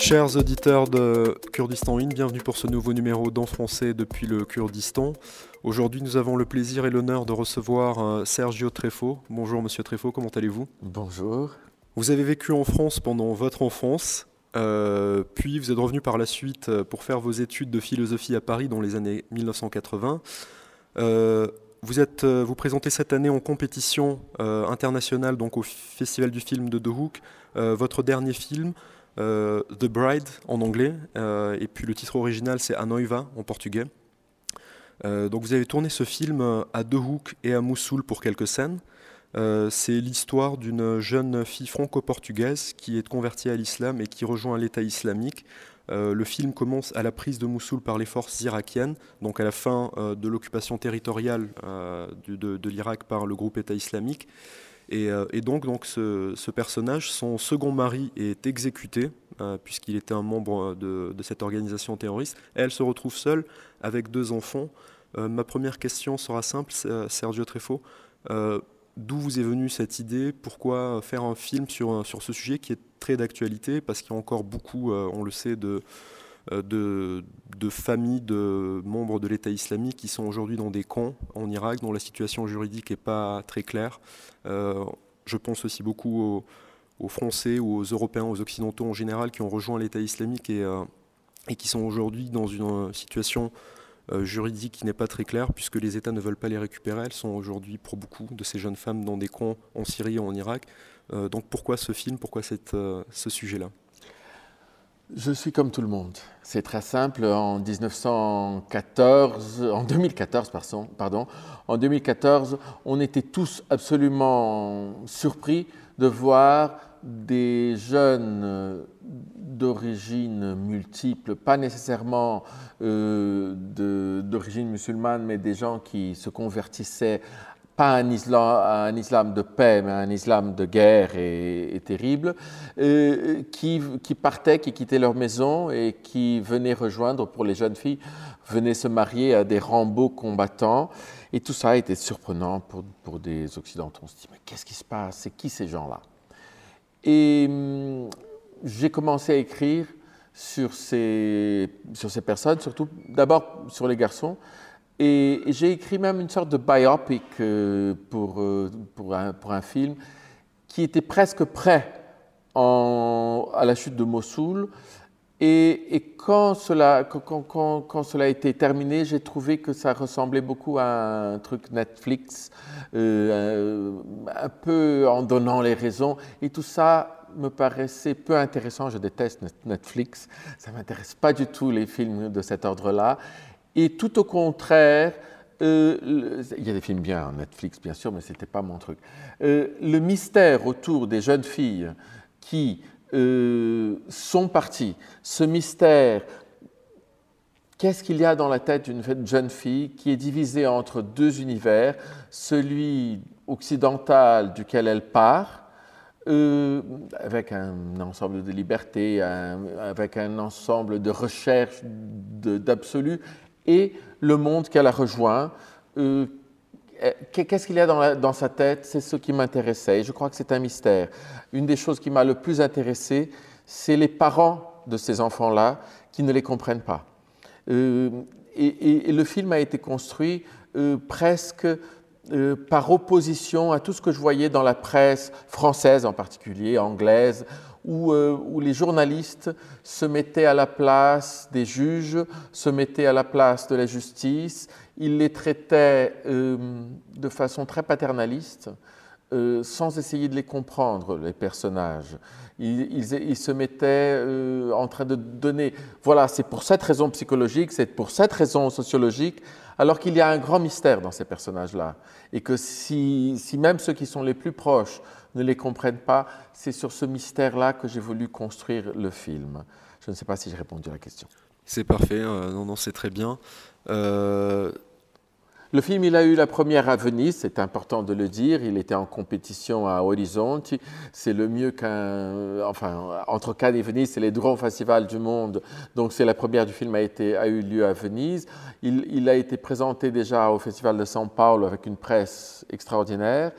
Chers auditeurs de Kurdistan In, bienvenue pour ce nouveau numéro d'En français depuis le Kurdistan. Aujourd'hui, nous avons le plaisir et l'honneur de recevoir euh, Sergio Trefo. Bonjour Monsieur Trefo, comment allez-vous? Bonjour. Vous avez vécu en France pendant votre enfance, euh, puis vous êtes revenu par la suite euh, pour faire vos études de philosophie à Paris dans les années 1980. vous, êtes, vous présentez cette année en compétition internationale donc au Festival du film de Hook votre dernier film, The Bride en anglais, euh, et puis le titre original c'est Anoiva en portugais. Euh, donc vous avez tourné ce film à De Hook et à Mossoul pour quelques scènes. c'est l'histoire d'une jeune fille franco-portugaise qui est convertie à l'islam et qui rejoint l'État islamique. le film commence à la prise de Mossoul par les forces irakiennes, donc à la fin de l'occupation territoriale de l'Irak par le groupe État islamique. Euh, et, donc, donc ce, personnage, son second mari est exécuté, euh, puisqu'il était un membre de, cette organisation terroriste. Elle se retrouve seule avec deux enfants. Euh, ma première question sera simple, Sergio Trefo. D'où vous est venue cette idée? Pourquoi faire un film sur, sur ce sujet qui est très d'actualité? Parce qu'il y a encore beaucoup, on le sait, de, euh, de, familles de membres de l'État islamique qui sont aujourd'hui dans des camps en Irak dont la situation juridique n'est pas très claire. Euh, je pense aussi beaucoup aux, Français ou aux Européens, aux Occidentaux en général qui ont rejoint l'État islamique et, euh, qui sont aujourd'hui dans une situation juridique qui n'est pas très claire puisque les États ne veulent pas les récupérer. Elles sont aujourd'hui pour beaucoup de ces jeunes femmes dans des camps en Syrie ou en Irak. donc pourquoi ce film, pourquoi ce sujet-là? Je suis comme tout le monde. C'est très simple. En 1914, en 2014, pardon, en 2014, on était tous absolument surpris de voir des jeunes d'origine multiple, pas nécessairement euh, d'origine musulmane, mais des gens qui se convertissaient pas un islam, de paix, mais un islam de guerre et, terrible, euh, qui, partaient, qui quittaient leur maison et qui venaient rejoindre, pour les jeunes filles, venaient se marier à des Rambo combattants. Et tout ça été surprenant pour, pour des Occidentaux. On se dit, mais qu'est-ce qui se passe? C'est qui ces gens-là? Et hum, j'ai commencé à écrire sur ces, sur ces personnes, surtout d'abord sur les garçons, et j'ai écrit même une sorte de biopic euh, pour, euh, pour, un, un, film qui était presque prêt à la chute de Mossoul. Et, quand, cela, quand, cela a été terminé, j'ai trouvé que ça ressemblait beaucoup à un truc Netflix, euh, un, peu en donnant les raisons. Et tout ça me paraissait peu intéressant. Je déteste Netflix. Ça ne m'intéresse pas du tout les films de cet ordre-là. Et tout au contraire, euh, il y a des films bien, hein, Netflix bien sûr, mais ce n'était pas mon truc. Euh, le mystère autour des jeunes filles qui euh, sont parties, ce mystère, qu'est-ce qu'il y a dans la tête d'une jeune fille qui est divisée entre deux univers, celui occidental duquel elle part, avec un ensemble de libertés, avec un ensemble de recherches d'absolu, et le monde qu'elle a rejoint. Euh, qu'est-ce qu'il y a dans, sa tête? C'est ce qui m'intéressait. Je crois que c'est un mystère. Une des choses qui m'a le plus intéressé, c'est les parents de ces enfants-là qui ne les comprennent pas. Euh, et, le film a été construit euh, presque par opposition à tout ce que je voyais dans la presse française en particulier, anglaise, euh, où, les journalistes se mettaient à la place des juges, se mettaient à la place de la justice, ils les traitaient euh, de façon très paternaliste, euh, sans essayer de les comprendre, les personnages. Ils, se mettaient en train de donner, voilà, c'est pour cette raison psychologique, c'est pour cette raison sociologique, alors qu'il y a un grand mystère dans ces personnages-là. Et que si, si même ceux qui sont les plus proches ne les comprennent pas. C'est sur ce mystère-là que j'ai voulu construire le film. Je ne sais pas si j'ai répondu à la question. C'est parfait, euh, non, non, c'est très bien. Euh, le film, il a eu la première à Venise, c'est important de le dire. Il était en compétition à Horizonte. C'est le mieux qu'un. Enfin, entre Cannes et Venise, c'est les grands festivals du monde. Donc, c'est la première du film a, été, a eu lieu à Venise. Il, il, a été présenté déjà au Festival de São Paulo avec une presse extraordinaire.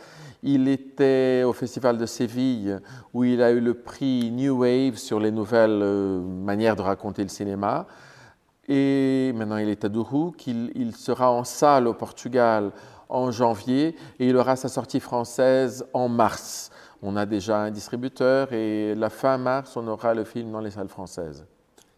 Il était au Festival de Séville où il a eu le prix New Wave sur les nouvelles euh, manières de raconter le cinéma. Et maintenant, il est à Dourouk. Il, il, sera en salle au Portugal en janvier et il aura sa sortie française en mars. On a déjà un distributeur et la fin mars, on aura le film dans les salles françaises.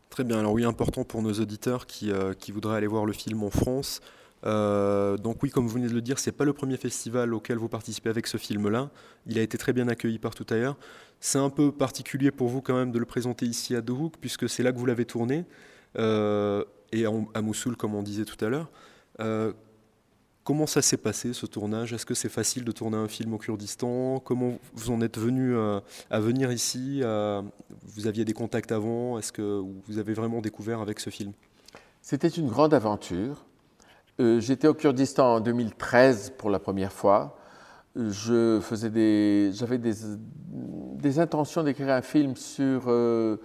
Très bien. Alors oui, important pour nos auditeurs qui, euh, qui voudraient aller voir le film en France. Euh, donc oui, comme vous venez de le dire, c'est pas le premier festival auquel vous participez avec ce film-là. Il a été très bien accueilli partout ailleurs. C'est un peu particulier pour vous quand même de le présenter ici à Dohuk, puisque c'est là que vous l'avez tourné, euh, et à Mossoul, comme on disait tout à l'heure. Euh, comment ça s'est passé ce tournage? Est-ce que c'est facile de tourner un film au Kurdistan? Comment vous en êtes venu à, à venir ici? Vous aviez des contacts avant? Est-ce que vous avez vraiment découvert avec ce film? C'était une grande aventure. Euh, j'étais au Kurdistan en 2013 pour la première fois. J'avais des, des, intentions d'écrire un film sur, euh,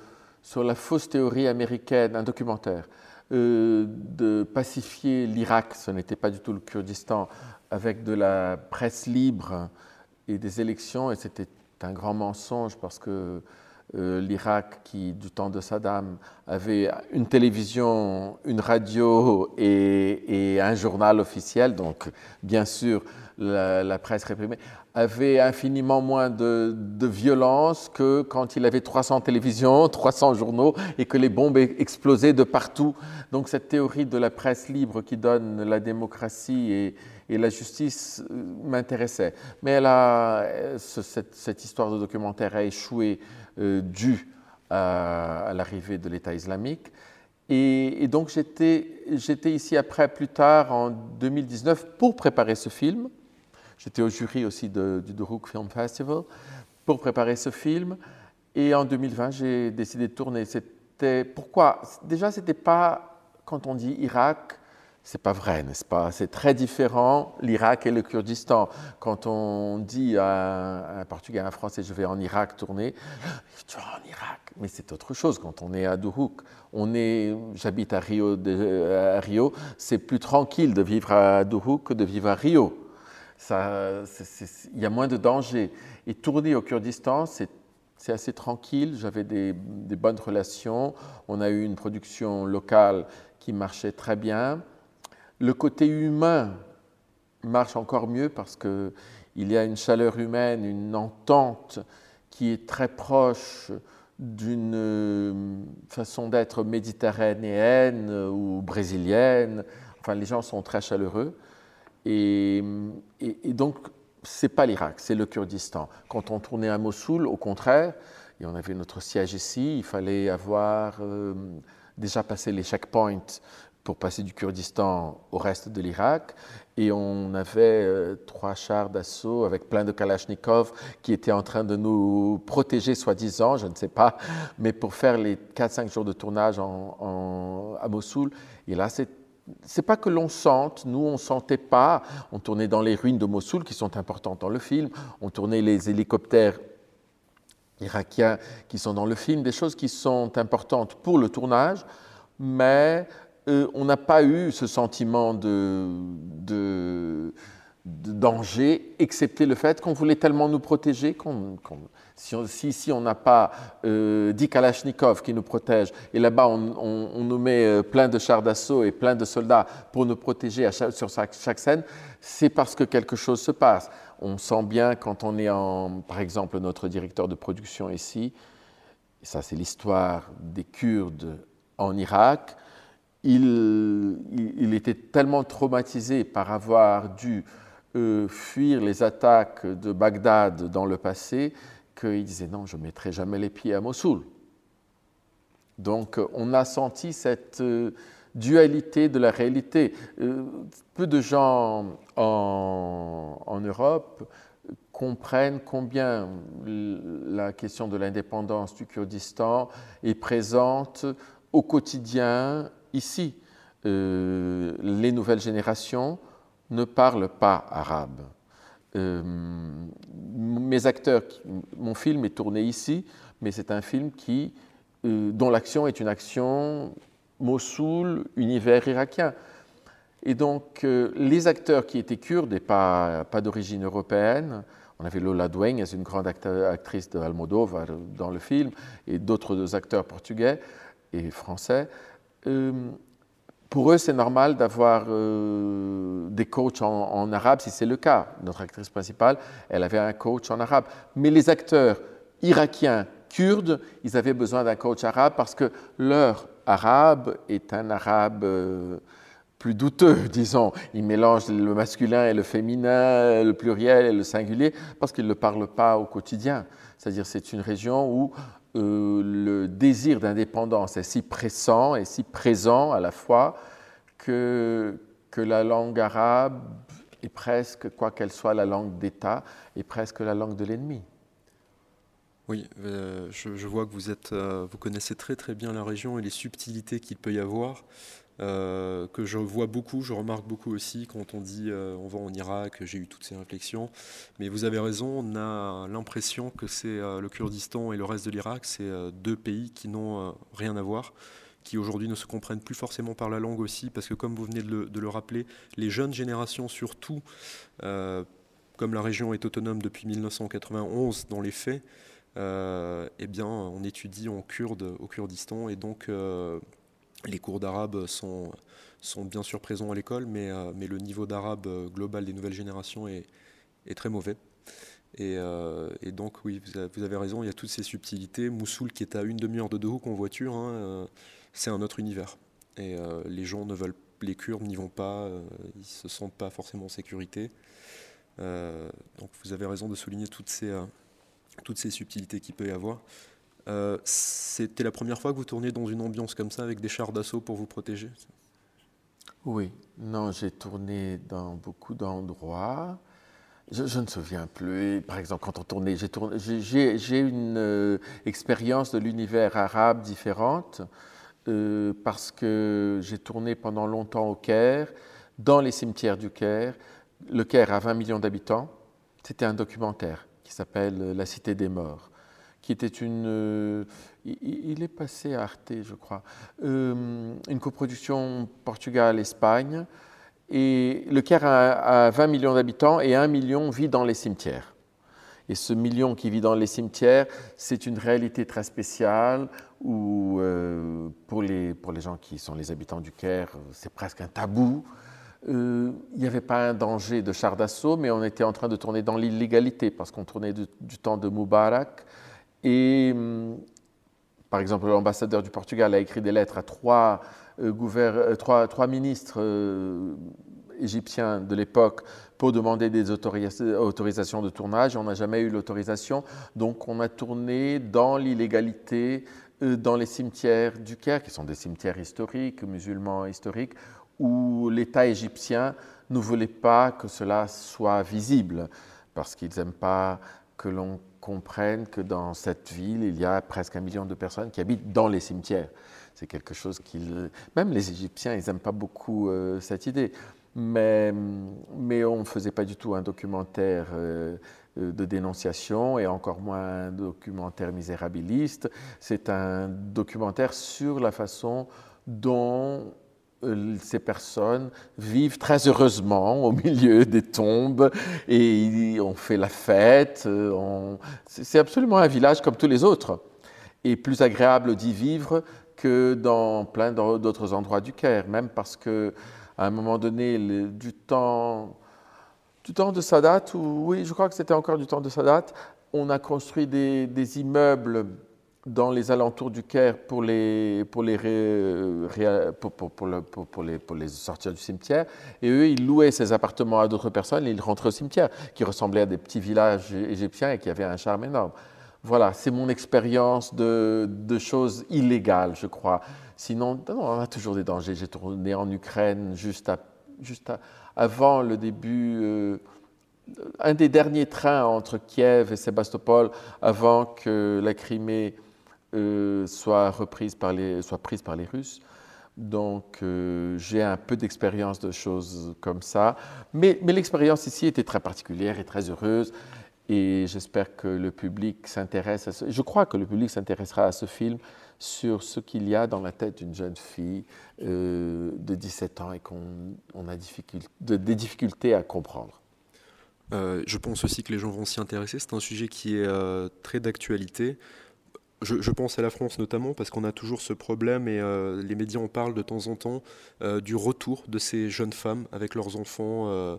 sur la fausse théorie américaine, un documentaire, euh, de pacifier l'Irak, ce n'était pas du tout le Kurdistan, avec de la presse libre et des élections, et c'était un grand mensonge parce que euh, l'Irak qui, du temps de Saddam, avait une télévision, une radio et, un journal officiel, donc bien sûr la, presse réprimée, avait infiniment moins de, de, violence que quand il avait 300 télévisions, 300 journaux et que les bombes explosaient de partout. Donc cette théorie de la presse libre qui donne la démocratie et, la justice euh, m'intéressait. Mais elle cette, histoire de documentaire a échoué euh, dû à, l'arrivée de l'État islamique. Et, donc j'étais ici après, plus tard, en 2019, pour préparer ce film. J'étais au jury aussi du Duruk Film Festival pour préparer ce film. Et en 2020, j'ai décidé de tourner. C'était pourquoi? Déjà, c'était pas quand on dit Irak, c'est pas vrai, n'est-ce pas? C'est très différent l'Irak et le Kurdistan. Quand on dit à un Portugais, à un Français, je vais en Irak tourner, tu vas en Irak, mais c'est autre chose. Quand on est à Duhok, on est, j'habite à Rio, à Rio, c'est plus tranquille de vivre à Duhok que de vivre à Rio. Il y a moins de danger. Et tourner au Kurdistan, c'est assez tranquille, j'avais des, bonnes relations, on a eu une production locale qui marchait très bien. Le côté humain marche encore mieux parce qu'il y a une chaleur humaine, une entente qui est très proche d'une euh, façon d'être méditerranéenne ou brésilienne. Enfin, les gens sont très chaleureux. Et, et, et donc, ce n'est pas l'Irak, c'est le Kurdistan. Quand on tournait à Mossoul, au contraire, et on avait notre siège ici, il fallait avoir euh, déjà passé les checkpoints pour passer du Kurdistan au reste de l'Irak. Et on avait euh, trois chars d'assaut avec plein de Kalachnikov qui étaient en train de nous protéger, soi-disant, je ne sais pas, mais pour faire les 4-5 jours de tournage à Mossoul. Et là, c'est c'est pas que l'on sente, nous on sentait pas, on tournait dans les ruines de Mossoul qui sont importantes dans le film, on tournait les hélicoptères irakiens qui sont dans le film, des choses qui sont importantes pour le tournage, mais euh, on n'a pas eu ce sentiment de, danger, excepté le fait qu'on voulait tellement nous protéger si, on, on n'a pas euh, 10 Kalachnikov qui nous protègent, et là-bas on, nous met euh, plein de chars d'assaut et plein de soldats pour nous protéger à chaque, sur chaque, chaque scène, c'est parce que quelque chose se passe. On sent bien quand on est en, par exemple, notre directeur de production ici, et ça c'est l'histoire des Kurdes en Irak, il, était tellement traumatisé par avoir dû euh, fuir les attaques de Bagdad dans le passé qu'il disait non, je ne mettrai jamais les pieds à Mossoul. Donc on a senti cette euh, dualité de la réalité. Euh, peu de gens en, en Europe comprennent combien la question de l'indépendance du Kurdistan est présente au quotidien ici, euh, les nouvelles générations ne parlent pas arabe. Euh, mes acteurs, mon film est tourné ici, mais c'est un film qui, euh, dont l'action est une action Mossoul, univers irakien. Et donc, les acteurs qui étaient kurdes et pas, pas d'origine européenne On avait Lola Dueñas, une grande actrice de Almodovar dans le film, et d'autres acteurs portugais et français. Euh, pour eux, c'est normal d'avoir euh, des coachs en, arabe si c'est le cas. Notre actrice principale, elle avait un coach en arabe. Mais les acteurs irakiens, kurdes, ils avaient besoin d'un coach arabe parce que leur arabe est un arabe euh, plus douteux, disons. Ils mélangent le masculin et le féminin, le pluriel et le singulier, parce qu'ils ne le parlent pas au quotidien. C'est-à-dire c'est une région où euh, le désir d'indépendance est si pressant et si présent à la fois que, que la langue arabe est presque, quoi qu'elle soit la langue d'État, est presque la langue de l'ennemi. Oui, euh, je, vois que vous, êtes, euh, vous connaissez très très bien la région et les subtilités qu'il peut y avoir. Euh, que je vois beaucoup, je remarque beaucoup aussi quand on dit euh, on va en Irak, j'ai eu toutes ces réflexions. Mais vous avez raison, on a l'impression que c'est euh, le Kurdistan et le reste de l'Irak, c'est deux pays qui n'ont rien à voir, qui aujourd'hui ne se comprennent plus forcément par la langue aussi, parce que comme vous venez de le, de le rappeler, les jeunes générations surtout, comme la région est autonome depuis 1991 dans les faits, eh bien, on étudie en kurde au Kurdistan et donc les cours d'arabe sont, sont bien sûr présents à l'école, mais, euh, mais le niveau d'arabe euh, global des nouvelles générations est, est très mauvais. Et, euh, donc, oui, vous avez raison, il y a toutes ces subtilités. Moussoul, qui est à une demi-heure de Dohuk en voiture, c'est un autre univers. Et les gens ne veulent, les Kurdes n'y vont pas, ils ne se sentent pas forcément en sécurité. donc, vous avez raison de souligner toutes ces, toutes ces subtilités qu'il peut y avoir. Euh, c'était la première fois que vous tourniez dans une ambiance comme ça avec des chars d'assaut pour vous protéger? Oui, non, j'ai tourné dans beaucoup d'endroits. Je, ne me souviens plus. Par exemple, quand on tournait, j'ai une euh, expérience de l'univers arabe différente euh, parce que j'ai tourné pendant longtemps au Caire, dans les cimetières du Caire. Le Caire a 20 millions d'habitants. C'était un documentaire qui s'appelle La Cité des Morts qui était une. Euh, il est passé à Arte, je crois. Euh, une coproduction Portugal-Espagne. Et le Caire a, 20 millions d'habitants et un million vit dans les cimetières. Et ce million qui vit dans les cimetières, c'est une réalité très spéciale où, euh, pour, les, pour les gens qui sont les habitants du Caire, c'est presque un tabou. il n'y avait pas un danger de char d'assaut, mais on était en train de tourner dans l'illégalité parce qu'on tournait du temps de Moubarak et hum, par exemple, l'ambassadeur du Portugal a écrit des lettres à trois, euh, euh, ministres euh, égyptiens de l'époque pour demander des autorisations de tournage. On n'a jamais eu l'autorisation. Donc on a tourné dans l'illégalité dans les cimetières du Caire, qui sont des cimetières historiques, musulmans historiques, où l'État égyptien ne voulait pas que cela soit visible, parce qu'ils n'aiment pas que l'on comprennent que dans cette ville, il y a presque un million de personnes qui habitent dans les cimetières. C'est quelque chose qu'ils... Même les Égyptiens, ils n'aiment pas beaucoup euh, cette idée. Mais, mais on ne faisait pas du tout un documentaire euh, euh, de dénonciation et encore moins un documentaire misérabiliste. C'est un documentaire sur la façon dont ces personnes vivent très heureusement au milieu des tombes et on fait la fête. Euh, c'est absolument un village comme tous les autres et plus agréable d'y vivre que dans plein d'autres endroits du Caire, même parce que à un moment donné, du temps, du temps de Sadat, ou, oui, je crois que c'était encore du temps de Sadat, on a construit des, des immeubles dans les alentours du Caire pour les, pour les, pour, les, pour les sortir du cimetière. Et eux, ils louaient ces appartements à d'autres personnes et ils rentraient au cimetière, qui ressemblaient à des petits villages égyptiens et qui avaient un charme énorme. Voilà, c'est mon expérience de, de, choses illégales, je crois. Sinon, on a toujours des dangers. J'ai tourné en Ukraine juste, à, juste avant le début. Euh, un des derniers trains entre Kiev et Sébastopol avant que la Crimée euh, soit, reprise par les, soit prise par les Russes. Donc euh, j'ai un peu d'expérience de choses comme ça. Mais, mais l'expérience ici était très particulière et très heureuse. Et j'espère que le public s'intéresse à ce... Je crois que le public s'intéressera à ce film sur ce qu'il y a dans la tête d'une jeune fille euh, de 17 ans et qu'on a des difficultés à comprendre. je pense aussi que les gens vont s'y intéresser. C'est un sujet qui est très d'actualité. Je, pense à la France notamment parce qu'on a toujours ce problème et les médias en parlent de temps en temps du retour de ces jeunes femmes avec leurs enfants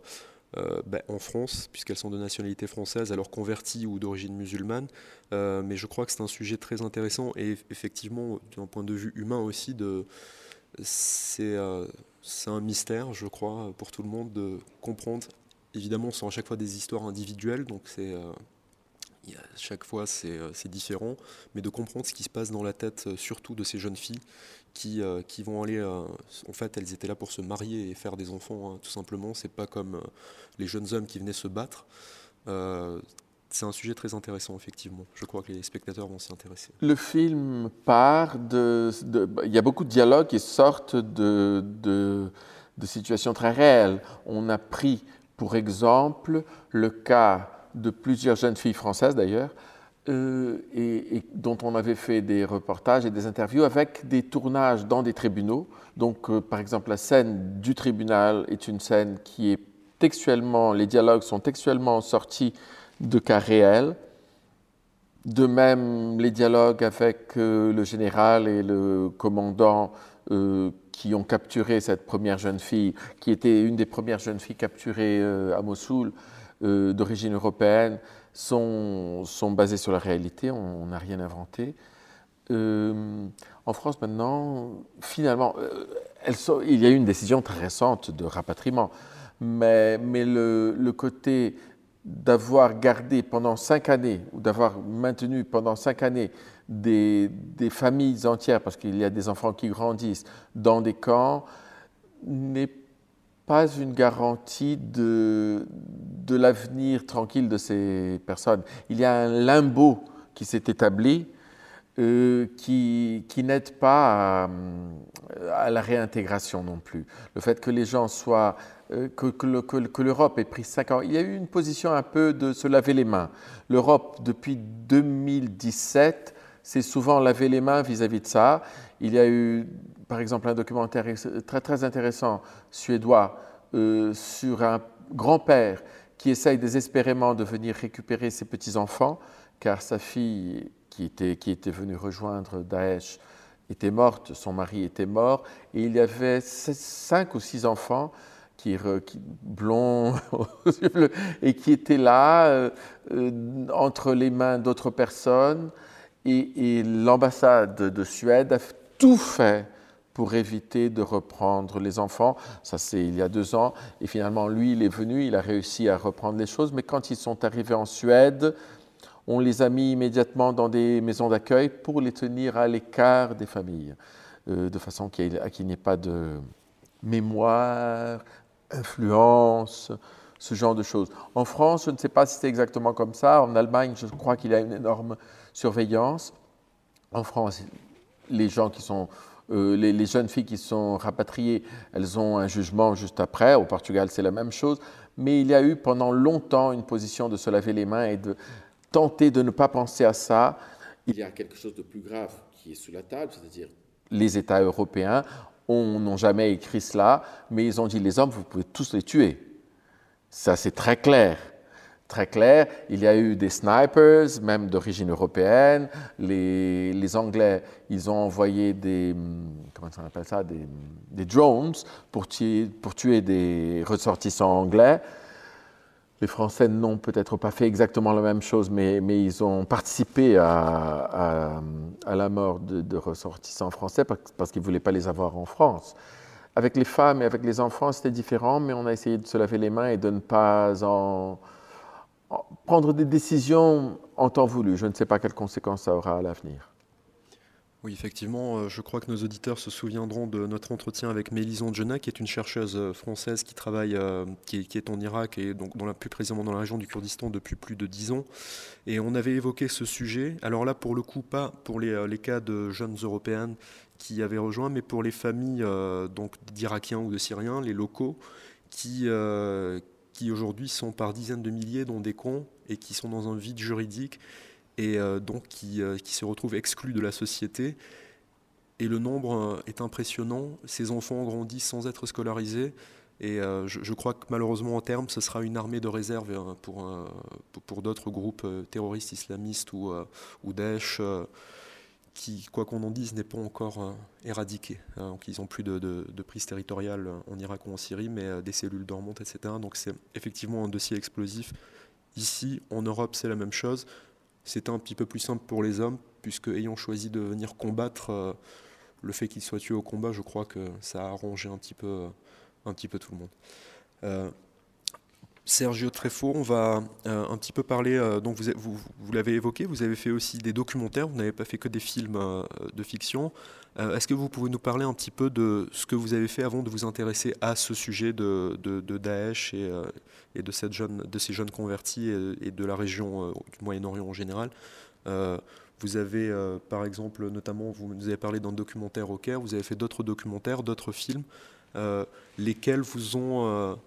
euh, ben, en France, puisqu'elles sont de nationalité française, alors converties ou d'origine musulmane. Euh, mais je crois que c'est un sujet très intéressant et effectivement, d'un point de vue humain aussi, euh, c'est un mystère, je crois, pour tout le monde de comprendre. Évidemment, ce sont à chaque fois des histoires individuelles, donc c'est chaque fois c'est différent, mais de comprendre ce qui se passe dans la tête, surtout de ces jeunes filles qui, euh, qui vont aller. Euh, en fait, elles étaient là pour se marier et faire des enfants, hein, tout simplement. C'est pas comme euh, les jeunes hommes qui venaient se battre. c'est un sujet très intéressant, effectivement. Je crois que les spectateurs vont s'y intéresser. Le film part de, Il y a beaucoup de dialogues qui sortent de, de situations très réelles. On a pris, pour exemple, le cas de plusieurs jeunes filles françaises, d'ailleurs, euh, et, dont on avait fait des reportages et des interviews avec des tournages dans des tribunaux. Donc, euh, par exemple, la scène du tribunal est une scène qui est textuellement, les dialogues sont textuellement sortis de cas réels. De même, les dialogues avec euh, le général et le commandant qui ont capturé cette première jeune fille, qui était une des premières jeunes filles capturées à Mossoul, d'origine européenne, sont, sont basés sur la réalité, on n'a rien inventé. Euh, en France maintenant, finalement, euh, il y a eu une décision très récente de rapatriement, mais, mais le, le côté d'avoir gardé pendant cinq années, ou d'avoir maintenu pendant cinq années des, des familles entières, parce qu'il y a des enfants qui grandissent dans des camps, n'est pas une garantie de, de l'avenir tranquille de ces personnes. Il y a un limbo qui s'est établi euh, qui, qui n'aide pas à, la réintégration non plus. Le fait que les gens soient, euh, que, que l'Europe ait pris cinq ans, il y a eu une position un peu de se laver les mains. L'Europe, depuis 2017, s'est souvent lavé les mains vis-à-vis -vis de ça. Il y a eu par exemple un documentaire très, très intéressant suédois euh, sur un grand-père qui essaye désespérément de venir récupérer ses petits-enfants, car sa fille, qui était, qui était venue rejoindre Daesh, était morte, son mari était mort, et il y avait cinq ou six enfants qui, blonds et qui étaient là euh, euh, entre les mains d'autres personnes. Et l'ambassade de Suède a tout fait pour éviter de reprendre les enfants. Ça, c'est il y a deux ans. Et finalement, lui, il est venu, il a réussi à reprendre les choses. Mais quand ils sont arrivés en Suède, on les a mis immédiatement dans des maisons d'accueil pour les tenir à l'écart des familles, euh, de façon qu'il n'y ait pas de mémoire, influence, ce genre de choses. En France, je ne sais pas si c'est exactement comme ça. En Allemagne, je crois qu'il y a une énorme surveillance. En France, les gens qui sont euh, les, jeunes filles qui sont rapatriées, elles ont un jugement juste après. Au Portugal, c'est la même chose. Mais il y a eu pendant longtemps une position de se laver les mains et de tenter de ne pas penser à ça. Il y a quelque chose de plus grave qui est sous la table, c'est-à-dire les États européens n'ont jamais écrit cela, mais ils ont dit les hommes, vous pouvez tous les tuer. Ça, c'est très clair très clair. Il y a eu des snipers, même d'origine européenne. Les, Anglais, ils ont envoyé des, comment on appelle ça, des, drones pour tuer, pour tuer des ressortissants anglais. Les Français n'ont peut-être pas fait exactement la même chose, mais, ils ont participé à, la mort de, de, ressortissants français parce qu'ils ne voulaient pas les avoir en France. Avec les femmes et avec les enfants, c'était différent, mais on a essayé de se laver les mains et de ne pas en, prendre des décisions en temps voulu. Je ne sais pas quelles conséquences ça aura à l'avenir. Oui, effectivement, euh, je crois que nos auditeurs se souviendront de notre entretien avec Mélison Djena, qui est une chercheuse euh, française qui travaille, euh, qui est, en Irak et donc plus précisément dans la région du Kurdistan depuis plus de dix ans. Et on avait évoqué ce sujet. Alors là, pour le coup, pas pour les, cas de jeunes européennes qui avaient rejoint, mais pour les familles d'Irakiens ou de Syriens, les locaux, qui, qui aujourd'hui sont par dizaines de milliers dans des camps et qui sont dans un vide juridique et euh, donc qui, euh, qui, se retrouvent exclus de la société. Et le nombre euh, est impressionnant. Ces enfants grandissent sans être scolarisés. Et je, crois que malheureusement, en terme, ce sera une armée de réserve pour, pour, d'autres groupes terroristes islamistes ou, ou Daesh qui, quoi qu'on en dise, n'est pas encore euh, éradiqué. Hein. donc, ils n'ont plus de, prise territoriale en Irak ou en Syrie, mais euh, des cellules dormantes, etc. Donc c'est effectivement un dossier explosif. Ici, en Europe, c'est la même chose. C'était un petit peu plus simple pour les hommes, puisque ayant choisi de venir combattre, euh, le fait qu'ils soient tués au combat, je crois que ça a arrangé un petit peu, un petit peu tout le monde. Sergio Trefo, on va euh, un petit peu parler, euh, donc vous, l'avez évoqué, vous avez fait aussi des documentaires, vous n'avez pas fait que des films euh, de fiction. Est-ce que vous pouvez nous parler un petit peu de ce que vous avez fait avant de vous intéresser à ce sujet de, Daesh et, de ces jeunes convertis et, de la région du Moyen-Orient en général? Vous avez, par exemple, notamment, vous nous avez parlé d'un documentaire au Caire, vous avez fait d'autres documentaires, d'autres films, lesquels vous ont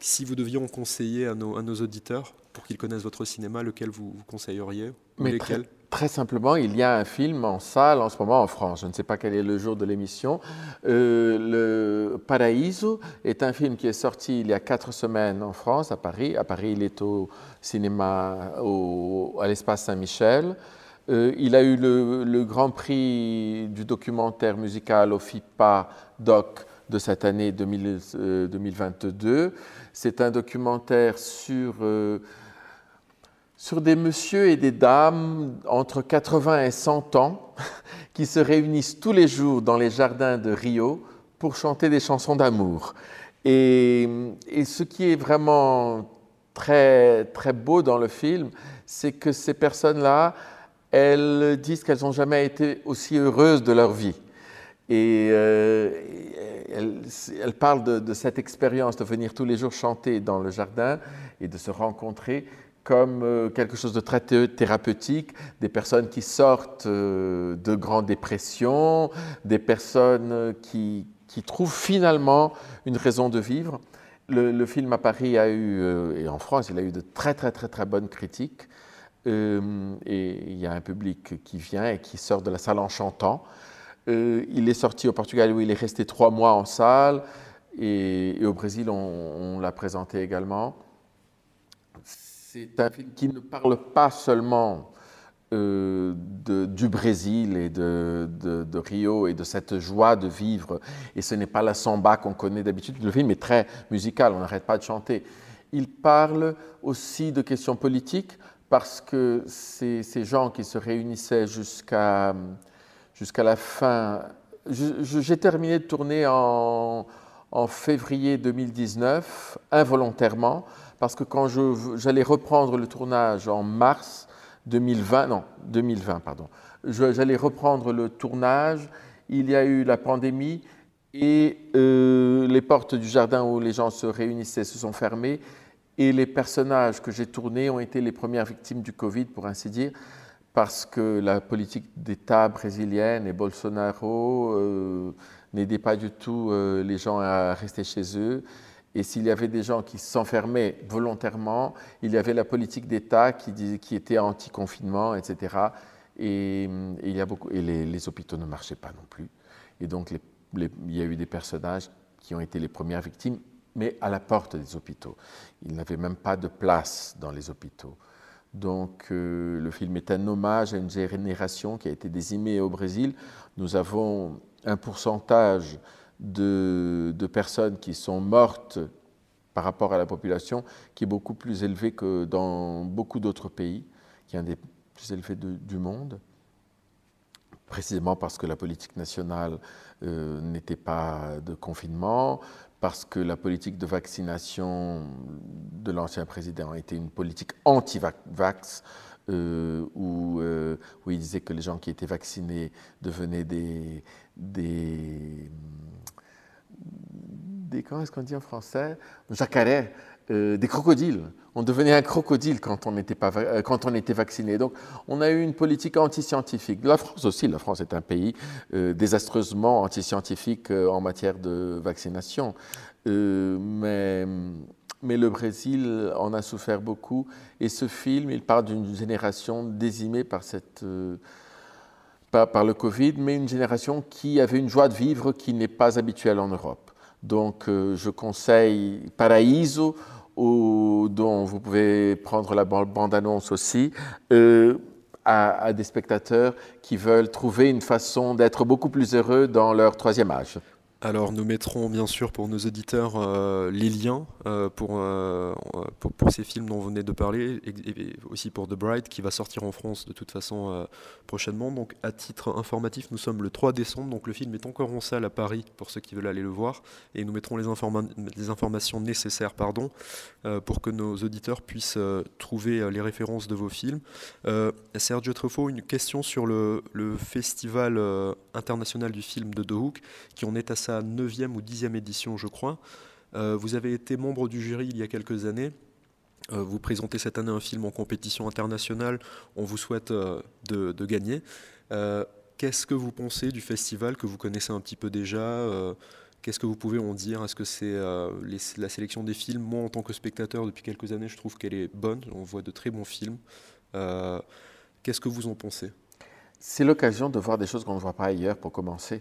si vous deviez en conseiller à nos, auditeurs pour qu'ils connaissent votre cinéma, lequel vous, conseilleriez Mais très, simplement, il y a un film en salle en ce moment en France. Je ne sais pas quel est le jour de l'émission. Euh, le Paraíso est un film qui est sorti il y a quatre semaines en France, à Paris. À Paris, il est au cinéma à l'espace Saint-Michel. Euh, il a eu le, le, grand prix du documentaire musical au FIPA Doc de cette année 2022. Euh, C'est un documentaire sur, euh, sur des messieurs et des dames entre 80 et 100 ans qui se réunissent tous les jours dans les jardins de Rio pour chanter des chansons d'amour. Et, et, ce qui est vraiment très, très beau dans le film, c'est que ces personnes-là, elles disent qu'elles n'ont jamais été aussi heureuses de leur vie. Et euh, elle, parle de, cette expérience de venir tous les jours chanter dans le jardin et de se rencontrer comme euh, quelque chose de très thérapeutique, des personnes qui sortent euh, de grandes dépressions, des personnes qui, trouvent finalement une raison de vivre. Le, film à Paris a eu, et en France, il a eu de très très très très bonnes critiques. et il y a un public qui vient et qui sort de la salle en chantant. Euh, il est sorti au Portugal où il est resté trois mois en salle et, au Brésil on, l'a présenté également. C'est un film qui ne parle pas seulement euh, du Brésil et de, Rio et de cette joie de vivre. Et ce n'est pas la samba qu'on connaît d'habitude. Le film est très musical, on n'arrête pas de chanter. Il parle aussi de questions politiques parce que ces gens qui se réunissaient jusqu'à jusqu'à la fin. J'ai terminé de tourner en, février 2019, involontairement, parce que quand j'allais reprendre le tournage en mars 2020, non, 2020, pardon, j'allais reprendre le tournage, il y a eu la pandémie et euh, les portes du jardin où les gens se réunissaient se sont fermées et les personnages que j'ai tournés ont été les premières victimes du Covid, pour ainsi dire parce que la politique d'État brésilienne et Bolsonaro euh, n'aidait pas du tout euh, les gens à rester chez eux. Et s'il y avait des gens qui s'enfermaient volontairement, il y avait la politique d'État qui, était anti-confinement, etc. Et les, hôpitaux ne marchaient pas non plus. Et donc il y a eu des personnages qui ont été les premières victimes, mais à la porte des hôpitaux. Ils n'avaient même pas de place dans les hôpitaux. Donc euh, le film est un hommage à une génération qui a été décimée au Brésil. Nous avons un pourcentage de, personnes qui sont mortes par rapport à la population qui est beaucoup plus élevé que dans beaucoup d'autres pays, qui est un des plus élevés du monde, précisément parce que la politique nationale euh, n'était pas de confinement, parce que la politique de vaccination de l'ancien président été une politique anti-vax, euh, où, euh, où, il disait que les gens qui étaient vaccinés devenaient des... des, des comment est-ce qu'on dit en français? Jacaré, euh, des crocodiles. On devenait un crocodile quand on, pas, euh, quand on était vacciné. Donc, on a eu une politique anti-scientifique. La France aussi, la France est un pays euh, désastreusement anti-scientifique en matière de vaccination. mais, mais le Brésil en a souffert beaucoup. Et ce film, il parle d'une génération désimée par cette par, par, le Covid, mais une génération qui avait une joie de vivre qui n'est pas habituelle en Europe. Donc je conseille Paraíso, dont vous pouvez prendre la bande-annonce aussi, à, des spectateurs qui veulent trouver une façon d'être beaucoup plus heureux dans leur troisième âge. Alors nous mettrons bien sûr pour nos auditeurs euh, les liens euh, euh, pour, pour, ces films dont vous venez de parler et, aussi pour The Bride qui va sortir en France de toute façon prochainement. Donc à titre informatif, nous sommes le 3 décembre, donc le film est encore en salle à Paris pour ceux qui veulent aller le voir et nous mettrons les, informations nécessaires pardon, pour que nos auditeurs puissent trouver les références de vos films. Sergio Truffaut, une question sur le, le Festival international du film de Hook qui en est à sa 9e ou 10e édition, je crois. Euh, vous avez été membre du jury il y a quelques années. Euh, vous présentez cette année un film en compétition internationale. On vous souhaite euh, de, gagner. Qu'est-ce que vous pensez du festival que vous connaissez un petit peu déjà Qu'est-ce que vous pouvez en dire? Est-ce que c'est la sélection des films? Moi, en tant que spectateur, depuis quelques années, je trouve qu'elle est bonne. On voit de très bons films. Qu'est-ce que vous en pensez? C'est l'occasion de voir des choses qu'on ne voit pas ailleurs, pour commencer.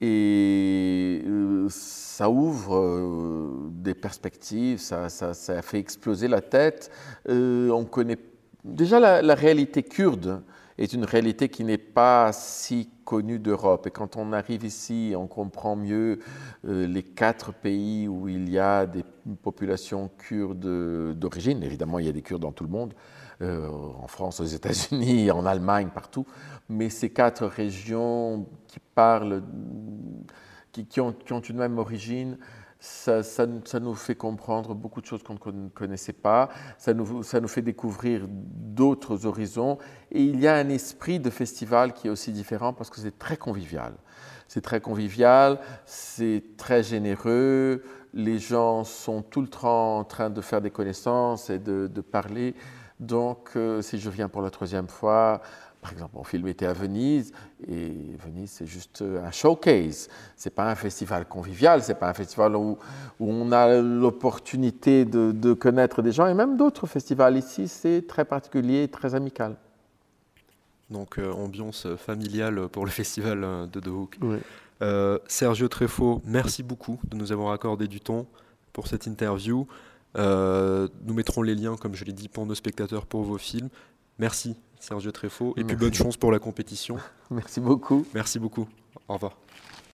Et euh, ça ouvre euh, des perspectives, ça, ça, fait exploser la tête. Euh, on connaît déjà la, réalité kurde est une réalité qui n'est pas si connue d'Europe. Et quand on arrive ici, on comprend mieux les quatre pays où il y a des populations kurdes d'origine. Évidemment, il y a des Kurdes dans tout le monde, en France, aux États-Unis, en Allemagne, partout. Mais ces quatre régions qui parlent, qui, ont, une même origine, ça, nous fait comprendre beaucoup de choses qu'on ne connaissait pas, ça nous, ça nous fait découvrir d'autres horizons. Et il y a un esprit de festival qui est aussi différent parce que c'est très convivial. C'est très convivial, c'est très généreux, les gens sont tout le temps en train de faire des connaissances et de, parler. Donc, euh, si je viens pour la troisième fois, par exemple, mon film était à Venise, et Venise, c'est juste un showcase. Ce n'est pas un festival convivial, ce n'est pas un festival où, on a l'opportunité de, connaître des gens, et même d'autres festivals ici, c'est très particulier, très amical. Donc, euh, ambiance familiale pour le festival euh, de The Hook. Euh, Sergio Trefo, merci beaucoup de nous avoir accordé du temps pour cette interview. Nous mettrons les liens, comme je l'ai dit, pour nos spectateurs, pour vos films. Merci Sergio Treffaut. Et puis bonne chance pour la compétition. Merci beaucoup. Merci beaucoup. Au revoir.